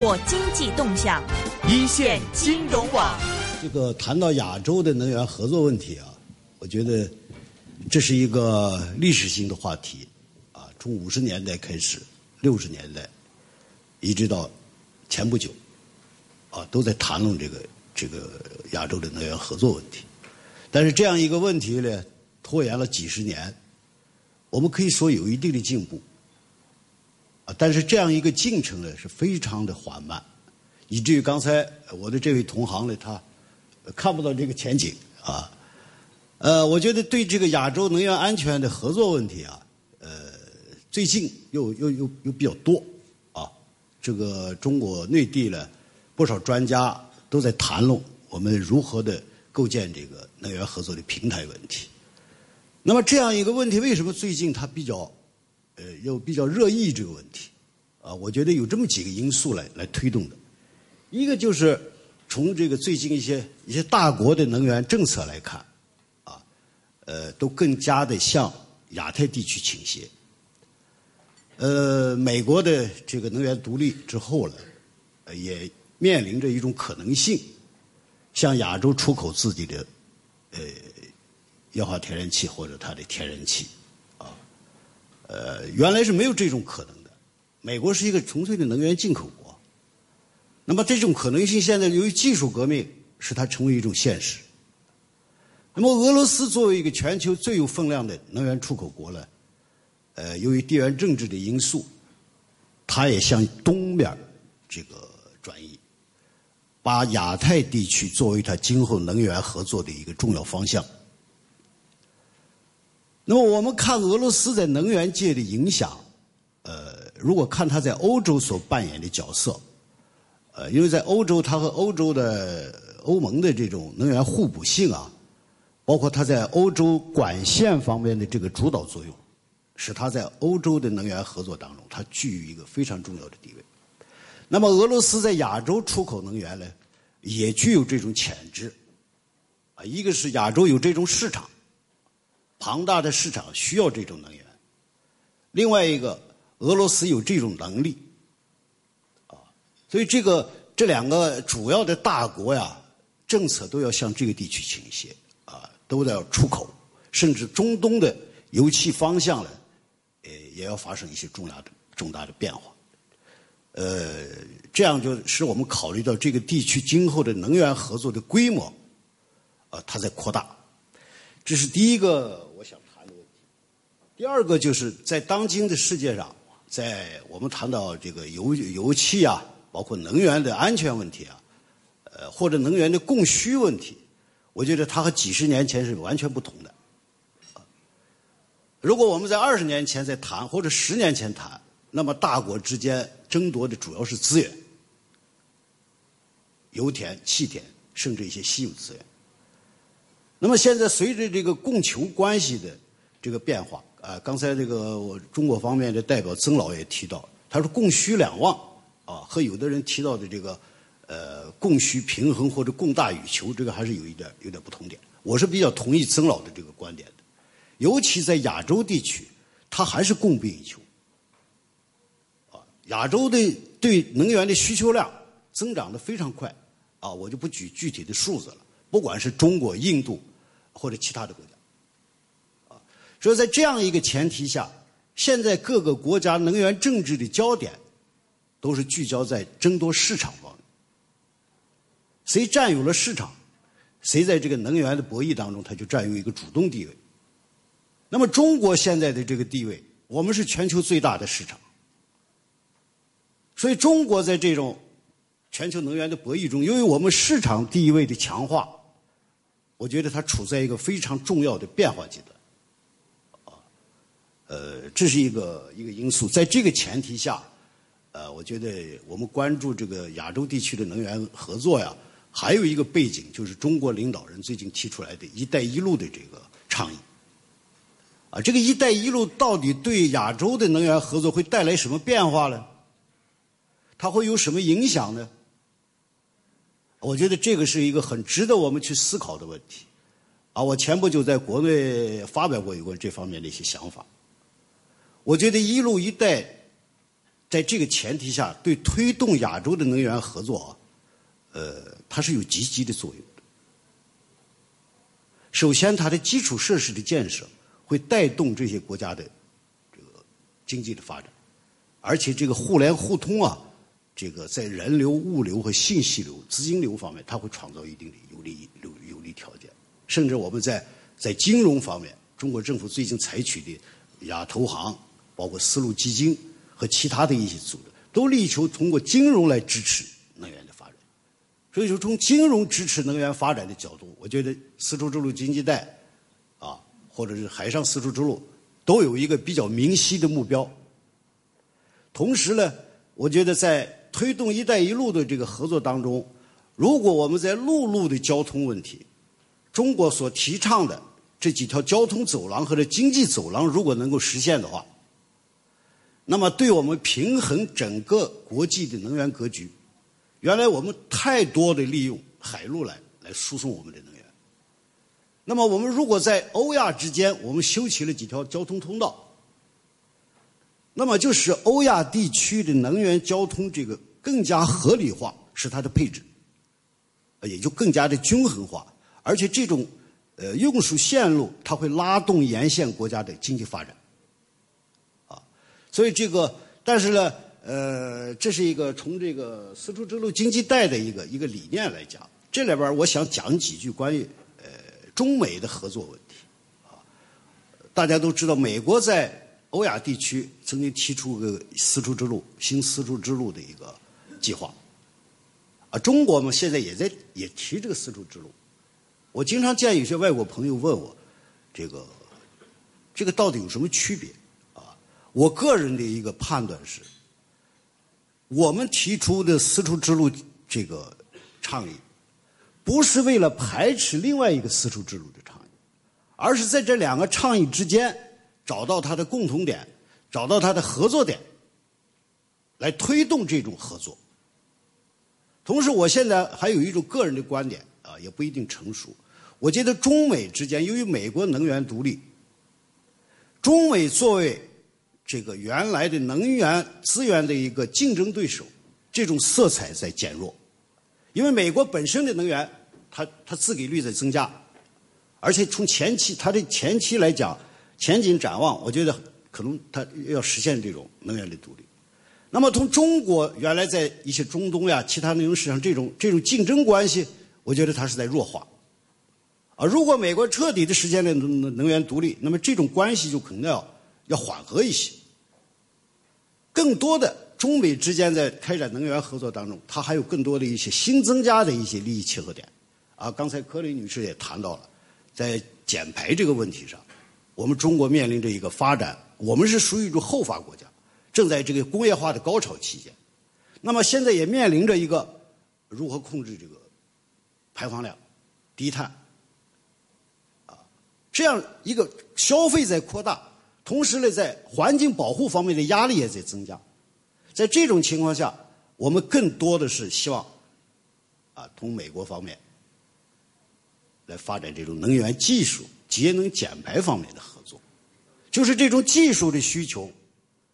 或经济动向，一线金融网。这个谈到亚洲的能源合作问题啊，我觉得这是一个历史性的话题啊。从五十年代开始，六十年代，一直到前不久，啊，都在谈论这个这个亚洲的能源合作问题。但是这样一个问题呢，拖延了几十年，我们可以说有一定的进步。啊，但是这样一个进程呢是非常的缓慢，以至于刚才我的这位同行呢，他看不到这个前景啊。呃，我觉得对这个亚洲能源安全的合作问题啊，呃，最近又又又又比较多啊。这个中国内地呢，不少专家都在谈论我们如何的构建这个能源合作的平台问题。那么这样一个问题，为什么最近它比较？呃，又比较热议这个问题，啊，我觉得有这么几个因素来来推动的。一个就是从这个最近一些一些大国的能源政策来看，啊，呃，都更加的向亚太地区倾斜。呃，美国的这个能源独立之后呢，也面临着一种可能性，向亚洲出口自己的呃液化天然气或者它的天然气。呃，原来是没有这种可能的。美国是一个纯粹的能源进口国，那么这种可能性现在由于技术革命使它成为一种现实。那么俄罗斯作为一个全球最有分量的能源出口国呢，呃，由于地缘政治的因素，它也向东面这个转移，把亚太地区作为它今后能源合作的一个重要方向。那么我们看俄罗斯在能源界的影响，呃，如果看它在欧洲所扮演的角色，呃，因为在欧洲，它和欧洲的欧盟的这种能源互补性啊，包括它在欧洲管线方面的这个主导作用，使它在欧洲的能源合作当中，它具有一个非常重要的地位。那么俄罗斯在亚洲出口能源呢，也具有这种潜质，啊，一个是亚洲有这种市场。庞大的市场需要这种能源，另外一个，俄罗斯有这种能力，啊，所以这个这两个主要的大国呀，政策都要向这个地区倾斜，啊，都要出口，甚至中东的油气方向呢，呃，也要发生一些重大的重大的变化，呃，这样就使我们考虑到这个地区今后的能源合作的规模，啊，它在扩大，这是第一个。第二个就是在当今的世界上，在我们谈到这个油油气啊，包括能源的安全问题啊，呃，或者能源的供需问题，我觉得它和几十年前是完全不同的。如果我们在二十年前在谈，或者十年前谈，那么大国之间争夺的主要是资源，油田、气田，甚至一些稀有资源。那么现在随着这个供求关系的这个变化。啊，刚才这个我中国方面的代表曾老也提到，他说供需两旺啊，和有的人提到的这个呃供需平衡或者供大于求，这个还是有一点有点不同点。我是比较同意曾老的这个观点的，尤其在亚洲地区，它还是供不应求啊。亚洲的对能源的需求量增长的非常快啊，我就不举具体的数字了，不管是中国、印度或者其他的国家。所以在这样一个前提下，现在各个国家能源政治的焦点都是聚焦在争夺市场方面。谁占有了市场，谁在这个能源的博弈当中，他就占有一个主动地位。那么中国现在的这个地位，我们是全球最大的市场，所以中国在这种全球能源的博弈中，由于我们市场地位的强化，我觉得它处在一个非常重要的变化阶段。呃，这是一个一个因素，在这个前提下，呃，我觉得我们关注这个亚洲地区的能源合作呀，还有一个背景就是中国领导人最近提出来的一带一路的这个倡议。啊，这个一带一路到底对亚洲的能源合作会带来什么变化呢？它会有什么影响呢？我觉得这个是一个很值得我们去思考的问题。啊，我前不久在国内发表过有关这方面的一些想法。我觉得“一路一带”在这个前提下，对推动亚洲的能源合作啊，呃，它是有积极的作用的。首先，它的基础设施的建设会带动这些国家的这个经济的发展，而且这个互联互通啊，这个在人流、物流和信息流、资金流方面，它会创造一定的有利有有利条件。甚至我们在在金融方面，中国政府最近采取的亚投行，包括丝路基金。和其他的一些组织都力求通过金融来支持能源的发展，所以说从金融支持能源发展的角度，我觉得丝绸之路经济带啊，或者是海上丝绸之路，都有一个比较明晰的目标。同时呢，我觉得在推动“一带一路”的这个合作当中，如果我们在陆路的交通问题，中国所提倡的这几条交通走廊或者经济走廊，如果能够实现的话，那么，对我们平衡整个国际的能源格局，原来我们太多的利用海路来来输送我们的能源。那么，我们如果在欧亚之间，我们修起了几条交通通道，那么就使欧亚地区的能源交通这个更加合理化，使它的配置，也就更加的均衡化。而且，这种呃运输线路，它会拉动沿线国家的经济发展。所以这个，但是呢，呃，这是一个从这个丝绸之路经济带的一个一个理念来讲，这里边我想讲几句关于呃中美的合作问题啊。大家都知道，美国在欧亚地区曾经提出个丝绸之路新丝绸之路的一个计划，啊，中国嘛现在也在也提这个丝绸之路。我经常见有些外国朋友问我，这个这个到底有什么区别？我个人的一个判断是，我们提出的丝绸之路这个倡议，不是为了排斥另外一个丝绸之路的倡议，而是在这两个倡议之间找到它的共同点，找到它的合作点，来推动这种合作。同时，我现在还有一种个人的观点啊，也不一定成熟。我觉得中美之间，由于美国能源独立，中美作为这个原来的能源资源的一个竞争对手，这种色彩在减弱，因为美国本身的能源，它它自给率在增加，而且从前期它的前期来讲，前景展望，我觉得可能它要实现这种能源的独立。那么从中国原来在一些中东呀其他能源市场这种这种竞争关系，我觉得它是在弱化。啊，如果美国彻底的实现了能能源独立，那么这种关系就可能要。要缓和一些，更多的中美之间在开展能源合作当中，它还有更多的一些新增加的一些利益切合点。啊，刚才柯林女士也谈到了，在减排这个问题上，我们中国面临着一个发展，我们是属于一种后发国家，正在这个工业化的高潮期间。那么现在也面临着一个如何控制这个排放量、低碳啊，这样一个消费在扩大。同时呢，在环境保护方面的压力也在增加，在这种情况下，我们更多的是希望，啊，同美国方面来发展这种能源技术、节能减排方面的合作，就是这种技术的需求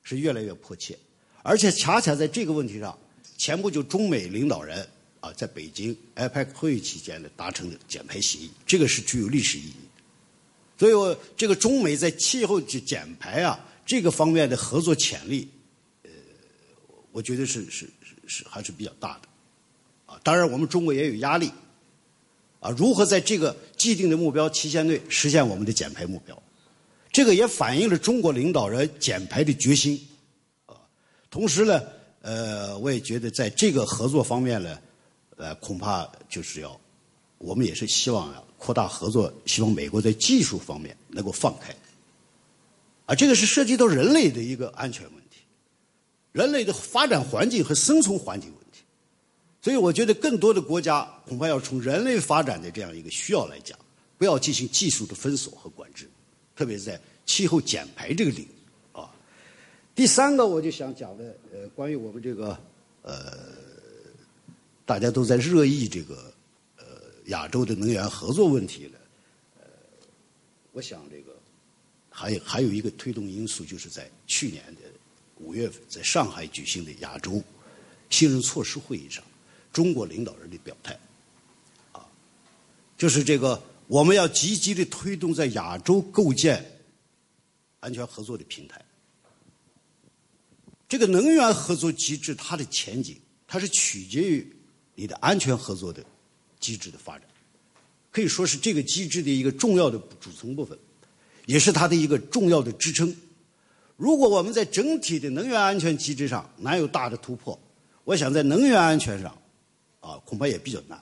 是越来越迫切，而且恰恰在这个问题上，前不久中美领导人啊在北京 IPAC 会议期间呢达成的减排协议，这个是具有历史意义。所以，我这个中美在气候减减排啊这个方面的合作潜力，呃，我觉得是是是是还是比较大的，啊，当然我们中国也有压力，啊，如何在这个既定的目标期限内实现我们的减排目标，这个也反映了中国领导人减排的决心，啊，同时呢，呃，我也觉得在这个合作方面呢，呃，恐怕就是要，我们也是希望啊。扩大合作，希望美国在技术方面能够放开，啊，这个是涉及到人类的一个安全问题，人类的发展环境和生存环境问题，所以我觉得更多的国家恐怕要从人类发展的这样一个需要来讲，不要进行技术的封锁和管制，特别是在气候减排这个领域啊。第三个，我就想讲的，呃，关于我们这个，呃，大家都在热议这个。亚洲的能源合作问题呢，呃，我想这个还有还有一个推动因素，就是在去年的五月份在上海举行的亚洲信任措施会议上，中国领导人的表态，啊，就是这个我们要积极的推动在亚洲构建安全合作的平台。这个能源合作机制它的前景，它是取决于你的安全合作的机制的发展，可以说是这个机制的一个重要的组成部分，也是它的一个重要的支撑。如果我们在整体的能源安全机制上难有大的突破，我想在能源安全上，啊，恐怕也比较难。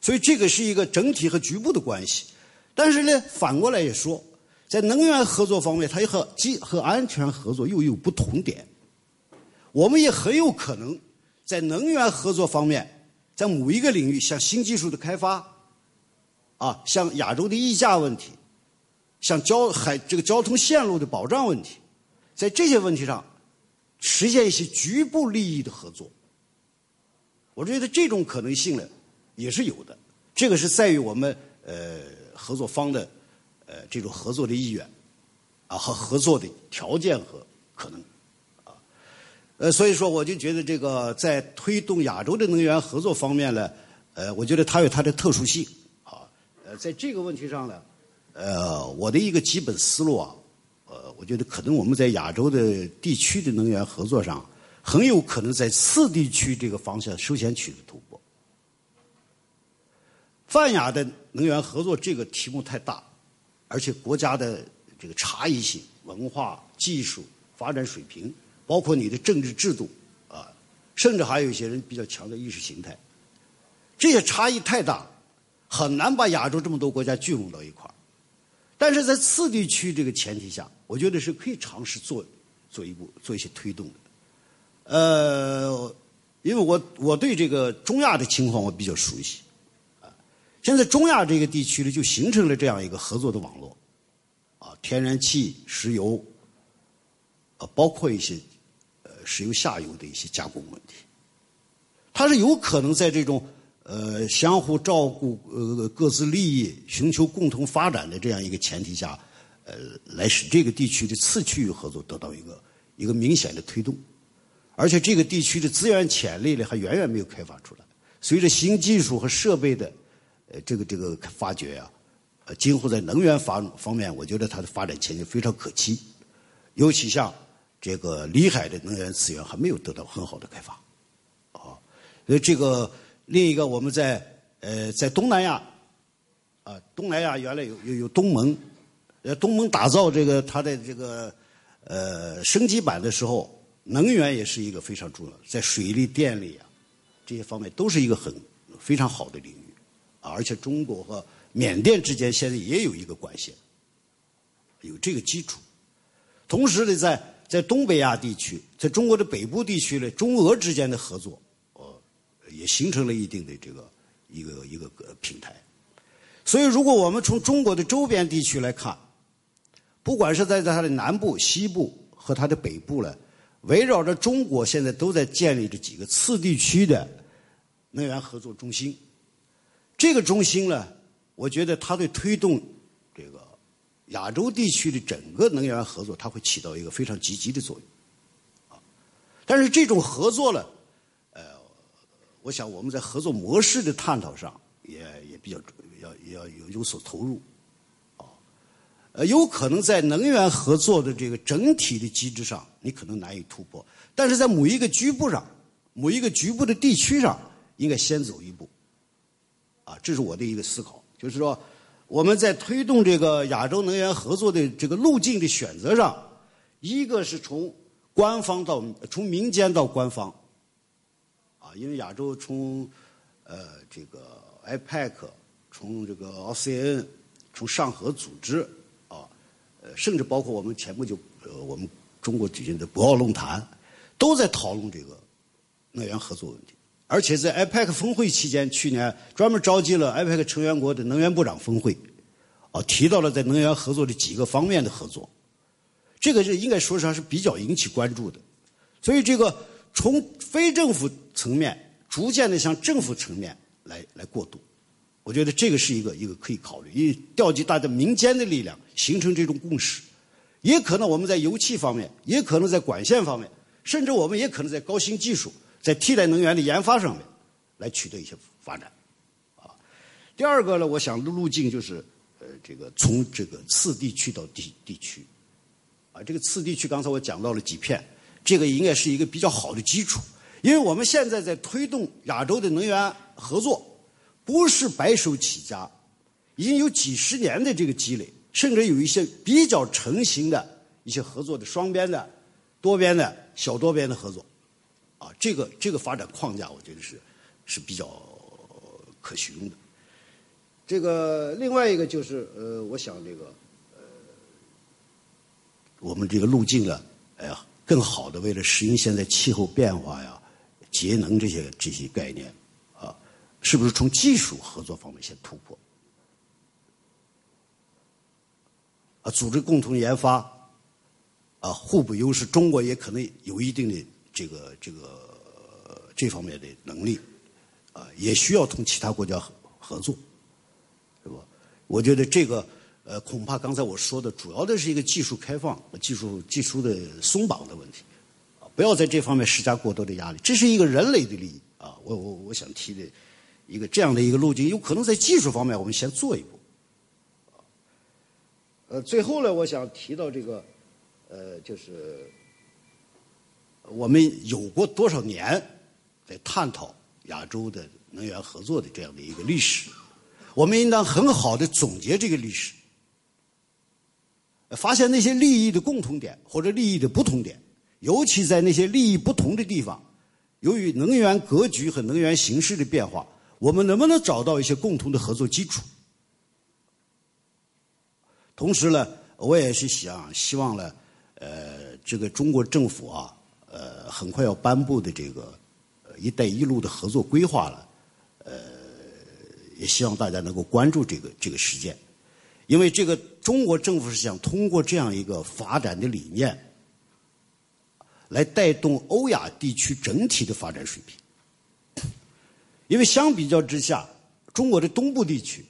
所以这个是一个整体和局部的关系。但是呢，反过来也说，在能源合作方面，它又和机和安全合作又有不同点。我们也很有可能在能源合作方面，在某一个领域，像新技术的开发，啊，像亚洲的溢价问题，像交海这个交通线路的保障问题，在这些问题上实现一些局部利益的合作。我觉得这种可能性呢也是有的，这个是在于我们呃合作方的呃这种合作的意愿啊和合作的条件和可能。呃，所以说我就觉得这个在推动亚洲的能源合作方面呢，呃，我觉得它有它的特殊性啊。呃，在这个问题上呢，呃，我的一个基本思路啊，呃，我觉得可能我们在亚洲的地区的能源合作上，很有可能在次地区这个方向首先取得突破。泛亚的能源合作这个题目太大，而且国家的这个差异性、文化、技术发展水平。包括你的政治制度，啊，甚至还有一些人比较强调意识形态，这些差异太大，很难把亚洲这么多国家聚拢到一块。但是在次地区这个前提下，我觉得是可以尝试做做一步做一些推动的。呃，因为我我对这个中亚的情况我比较熟悉，啊，现在中亚这个地区呢就形成了这样一个合作的网络，啊，天然气、石油，啊，包括一些。石油下游的一些加工问题，它是有可能在这种呃相互照顾、呃各自利益、寻求共同发展的这样一个前提下，呃，来使这个地区的次区域合作得到一个一个明显的推动，而且这个地区的资源潜力呢还远远没有开发出来。随着新技术和设备的呃这个这个发掘啊，呃，今后在能源方方面，我觉得它的发展前景非常可期，尤其像。这个里海的能源资源还没有得到很好的开发，啊，所以这个另一个我们在呃在东南亚，啊东南亚原来有有有东盟，呃东盟打造这个它的这个呃升级版的时候，能源也是一个非常重要的，在水利、电力啊这些方面都是一个很非常好的领域，啊而且中国和缅甸之间现在也有一个关系，有这个基础，同时呢在。在东北亚地区，在中国的北部地区呢，中俄之间的合作，呃，也形成了一定的这个一个一个平台。所以，如果我们从中国的周边地区来看，不管是在它的南部、西部和它的北部呢，围绕着中国现在都在建立着几个次地区的能源合作中心。这个中心呢，我觉得它对推动。亚洲地区的整个能源合作，它会起到一个非常积极的作用，啊，但是这种合作呢，呃，我想我们在合作模式的探讨上也也比较要要有有所投入，啊，呃，有可能在能源合作的这个整体的机制上，你可能难以突破，但是在某一个局部上，某一个局部的地区上，应该先走一步，啊，这是我的一个思考，就是说。我们在推动这个亚洲能源合作的这个路径的选择上，一个是从官方到从民间到官方，啊，因为亚洲从呃这个 IPEC，从这个 OCN，从上合组织啊，呃，甚至包括我们前不久呃我们中国举行的博鳌论坛，都在讨论这个能源合作问题。而且在 IPEC 峰会期间，去年专门召集了 IPEC 成员国的能源部长峰会，啊，提到了在能源合作的几个方面的合作，这个是应该说上是比较引起关注的。所以，这个从非政府层面逐渐的向政府层面来来过渡，我觉得这个是一个一个可以考虑，因为调集大家民间的力量，形成这种共识，也可能我们在油气方面，也可能在管线方面，甚至我们也可能在高新技术、在替代能源的研发上面来取得一些发展。啊，第二个呢，我想的路径就是呃，这个从这个次地区到地地区。啊，这个次地区刚才我讲到了几片，这个应该是一个比较好的基础，因为我们现在在推动亚洲的能源合作，不是白手起家，已经有几十年的这个积累，甚至有一些比较成型的一些合作的双边的、多边的小多边的合作，啊，这个这个发展框架，我觉得是是比较可循的。这个另外一个就是呃，我想这个。我们这个路径呢，哎呀，更好的为了适应现在气候变化呀、节能这些这些概念，啊，是不是从技术合作方面先突破？啊，组织共同研发，啊，互补优势，中国也可能有一定的这个这个这方面的能力，啊，也需要同其他国家合合作，是吧？我觉得这个。呃，恐怕刚才我说的主要的是一个技术开放、技术技术的松绑的问题，啊，不要在这方面施加过多的压力。这是一个人类的利益啊，我我我想提的一个这样的一个路径，有可能在技术方面我们先做一步。呃，最后呢，我想提到这个，呃，就是我们有过多少年在探讨亚洲的能源合作的这样的一个历史，我们应当很好的总结这个历史。发现那些利益的共同点或者利益的不同点，尤其在那些利益不同的地方，由于能源格局和能源形势的变化，我们能不能找到一些共同的合作基础？同时呢，我也是想希望呢，呃，这个中国政府啊，呃，很快要颁布的这个“一带一路”的合作规划了，呃，也希望大家能够关注这个这个实践。因为这个中国政府是想通过这样一个发展的理念，来带动欧亚地区整体的发展水平。因为相比较之下，中国的东部地区，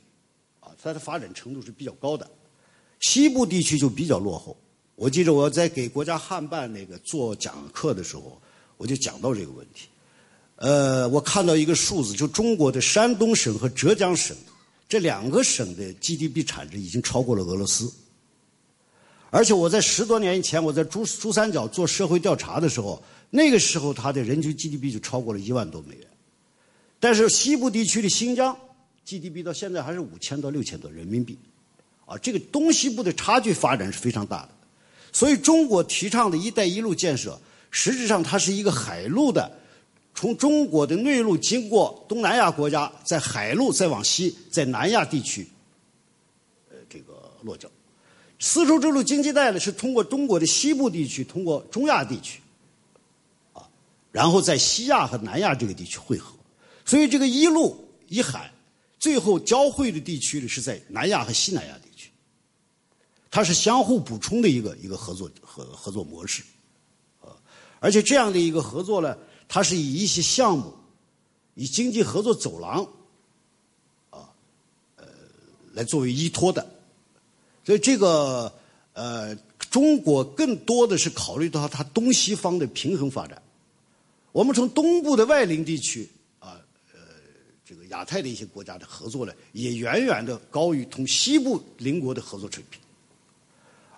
啊，它的发展程度是比较高的，西部地区就比较落后。我记得我在给国家汉办那个做讲课的时候，我就讲到这个问题。呃，我看到一个数字，就中国的山东省和浙江省。这两个省的 GDP 产值已经超过了俄罗斯，而且我在十多年以前，我在珠珠三角做社会调查的时候，那个时候它的人均 GDP 就超过了一万多美元。但是西部地区的新疆 GDP 到现在还是五千到六千多人民币，啊，这个东西部的差距发展是非常大的。所以中国提倡的一带一路建设，实质上它是一个海路的。从中国的内陆经过东南亚国家，在海路再往西，在南亚地区，呃，这个落脚。丝绸之路经济带呢，是通过中国的西部地区，通过中亚地区，啊，然后在西亚和南亚这个地区汇合。所以这个一路一海，最后交汇的地区呢，是在南亚和西南亚地区。它是相互补充的一个一个合作合合作模式，啊，而且这样的一个合作呢。它是以一些项目，以经济合作走廊，啊，呃，来作为依托的，所以这个呃，中国更多的是考虑到它东西方的平衡发展。我们从东部的外邻地区啊，呃，这个亚太的一些国家的合作呢，也远远的高于同西部邻国的合作水平，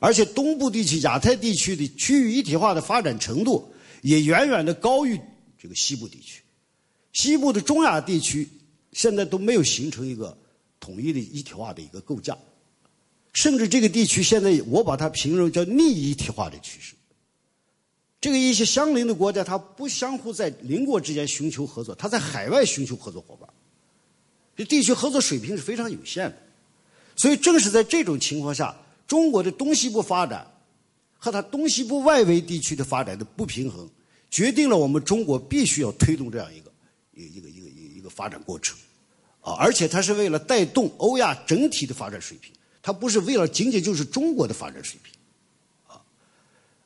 而且东部地区、亚太地区的区域一体化的发展程度也远远的高于。这个西部地区，西部的中亚地区现在都没有形成一个统一的一体化的一个构架，甚至这个地区现在我把它形容叫逆一体化的趋势。这个一些相邻的国家，它不相互在邻国之间寻求合作，它在海外寻求合作伙伴，这地区合作水平是非常有限的。所以正是在这种情况下，中国的东西部发展和它东西部外围地区的发展的不平衡。决定了我们中国必须要推动这样一个一个一个一个一个发展过程，啊，而且它是为了带动欧亚整体的发展水平，它不是为了仅仅就是中国的发展水平，啊，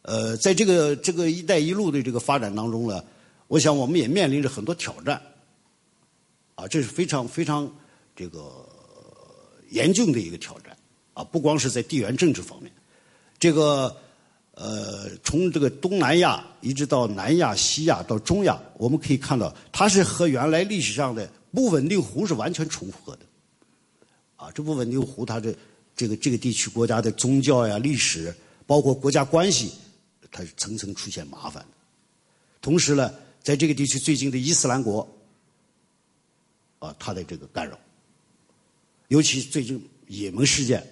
呃，在这个这个“一带一路”的这个发展当中呢，我想我们也面临着很多挑战，啊，这是非常非常这个严峻的一个挑战，啊，不光是在地缘政治方面，这个呃，从这个东南亚一直到南亚、西亚到中亚，我们可以看到，它是和原来历史上的不稳定湖是完全重合的。啊，这不稳定湖，它的这个这个地区国家的宗教呀、历史，包括国家关系，它是层层出现麻烦的。同时呢，在这个地区最近的伊斯兰国，啊，它的这个干扰，尤其最近也门事件，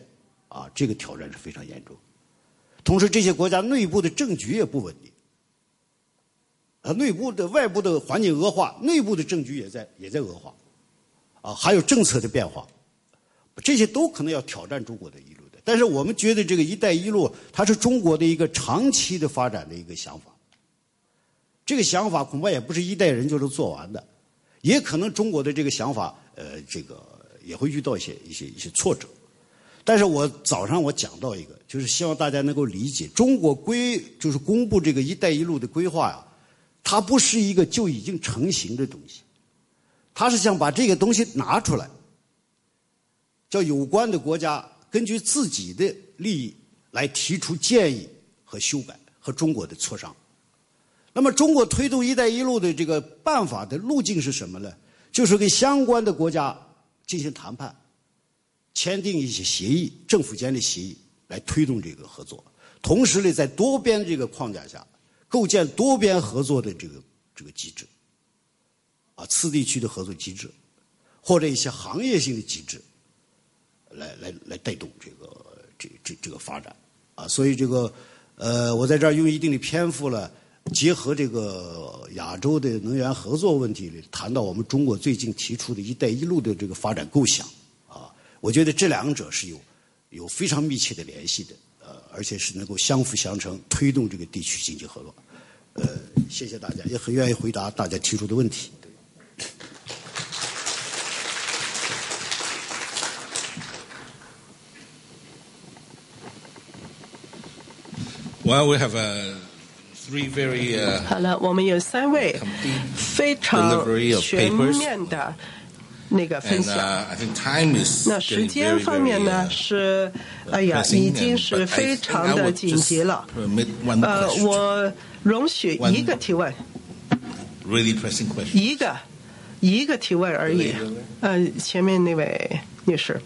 啊，这个挑战是非常严重。同时，这些国家内部的政局也不稳定，啊，内部的、外部的环境恶化，内部的政局也在也在恶化，啊，还有政策的变化，这些都可能要挑战中国的一路的。但是，我们觉得这个“一带一路”它是中国的一个长期的发展的一个想法，这个想法恐怕也不是一代人就能做完的，也可能中国的这个想法，呃，这个也会遇到一些一些一些挫折。但是我早上我讲到一个，就是希望大家能够理解，中国规就是公布这个“一带一路”的规划呀，它不是一个就已经成型的东西，它是想把这个东西拿出来，叫有关的国家根据自己的利益来提出建议和修改和中国的磋商。那么，中国推动“一带一路”的这个办法的路径是什么呢？就是跟相关的国家进行谈判。签订一些协议，政府间的协议来推动这个合作，同时呢，在多边这个框架下，构建多边合作的这个这个机制，啊，次地区的合作机制，或者一些行业性的机制，来来来带动这个这这这个发展，啊，所以这个呃，我在这儿用一定的篇幅呢，结合这个亚洲的能源合作问题，谈到我们中国最近提出的一带一路的这个发展构想。我觉得这两者是有有非常密切的联系的，呃，而且是能够相辅相成，推动这个地区经济合作。呃，谢谢大家，也很愿意回答大家提出的问题。Well, we have three very 好了，我们有三位非常全面的。那个分享。那时间方面呢？是，哎呀，已经是非常的紧急了。呃，我容许一个提问。一个，一个提问而已。呃，前面那位女士。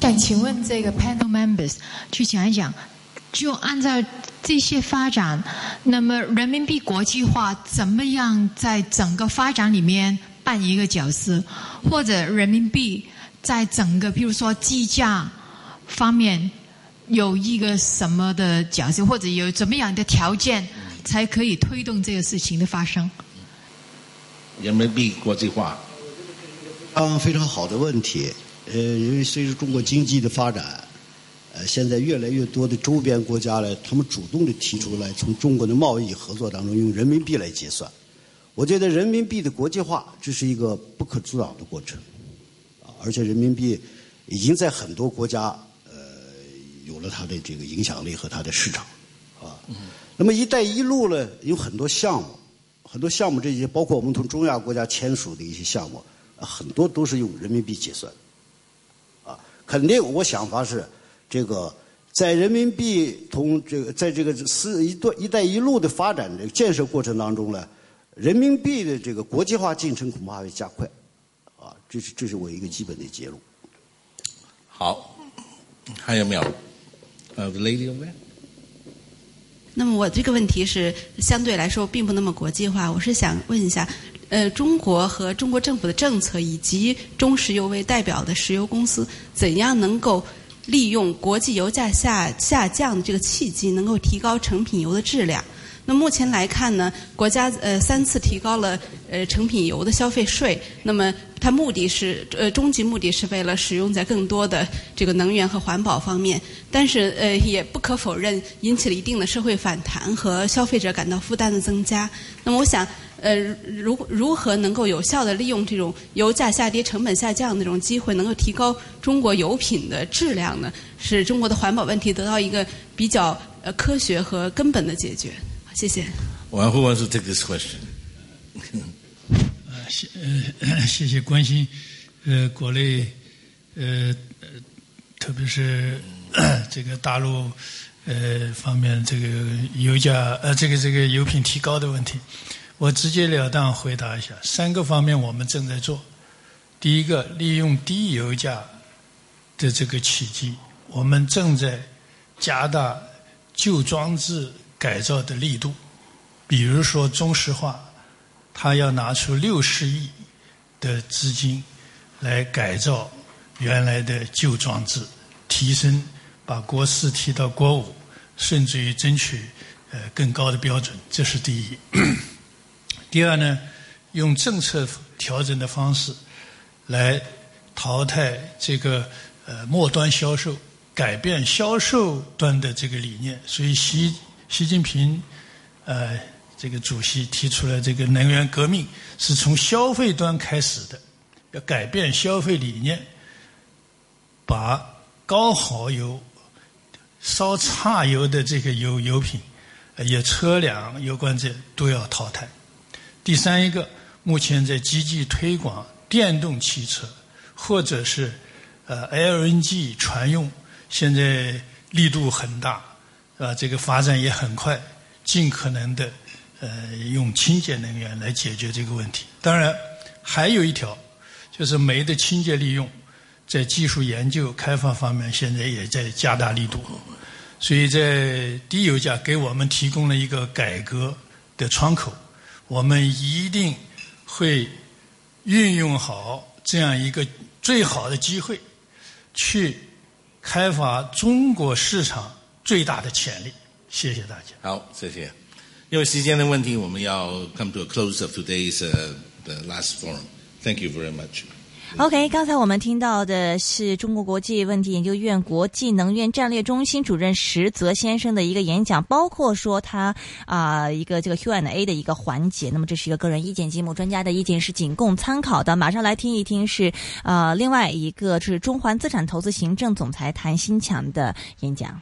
想请问这个 panel members 去讲一讲，就按照。这些发展，那么人民币国际化怎么样在整个发展里面扮一个角色？或者人民币在整个，譬如说计价方面有一个什么的角色？或者有怎么样的条件才可以推动这个事情的发生？人民币国际化，啊，非常好的问题。呃，因为随着中国经济的发展。呃，现在越来越多的周边国家呢，他们主动的提出来，从中国的贸易合作当中用人民币来结算。我觉得人民币的国际化这是一个不可阻挡的过程，啊，而且人民币已经在很多国家呃有了它的这个影响力和它的市场，啊。那么“一带一路”呢，有很多项目，很多项目这些包括我们同中亚国家签署的一些项目，很多都是用人民币结算，啊，肯定我想法是。这个在人民币同这个在这个“四一段一带一路”的发展的建设过程当中呢，人民币的这个国际化进程恐怕会加快，啊，这是这是我一个基本的结论。好，还有没有？呃，the lady over there。那么我这个问题是相对来说并不那么国际化，我是想问一下，呃，中国和中国政府的政策以及中石油为代表的石油公司怎样能够？利用国际油价下下降的这个契机，能够提高成品油的质量。那目前来看呢，国家呃三次提高了呃成品油的消费税。那么它目的是呃终极目的是为了使用在更多的这个能源和环保方面。但是呃也不可否认，引起了一定的社会反弹和消费者感到负担的增加。那么我想。呃，如如何能够有效的利用这种油价下跌、成本下降的这种机会，能够提高中国油品的质量呢？使中国的环保问题得到一个比较呃科学和根本的解决。谢谢。我 who wants to take this question？谢呃 谢谢关心呃国内呃特别是 这个大陆呃方面这个油价呃这个这个油品提高的问题，我直截了当回答一下，三个方面我们正在做。第一个，利用低油价的这个契机，我们正在加大旧装置改造的力度。比如说中石化，它要拿出六十亿的资金来改造原来的旧装置，提升把国四提到国五，甚至于争取呃更高的标准，这是第一。第二呢，用政策调整的方式来淘汰这个呃末端销售，改变销售端的这个理念。所以习习近平呃。这个主席提出了这个能源革命是从消费端开始的，要改变消费理念，把高耗油、烧差油的这个油油品，也车辆有关这都要淘汰。第三一个，目前在积极推广电动汽车，或者是呃 LNG 船用，现在力度很大，啊，这个发展也很快，尽可能的。呃，用清洁能源来解决这个问题。当然，还有一条，就是煤的清洁利用，在技术研究开发方面，现在也在加大力度。所以在低油价给我们提供了一个改革的窗口，我们一定会运用好这样一个最好的机会，去开发中国市场最大的潜力。谢谢大家。好，谢谢。因为时间的问题，我们要 come to a close of today's the last forum. Thank you very much. OK，刚才我们听到的是中国国际问题研究院国际能源战略中心主任石泽先生的一个演讲，包括说他啊一个这个 Q&A 的一个环节。那么这是一个个人意见节目，专家的意见是仅供参考的。马上来听一听是呃另外一个是中环资产投资行政总裁谭新强的演讲。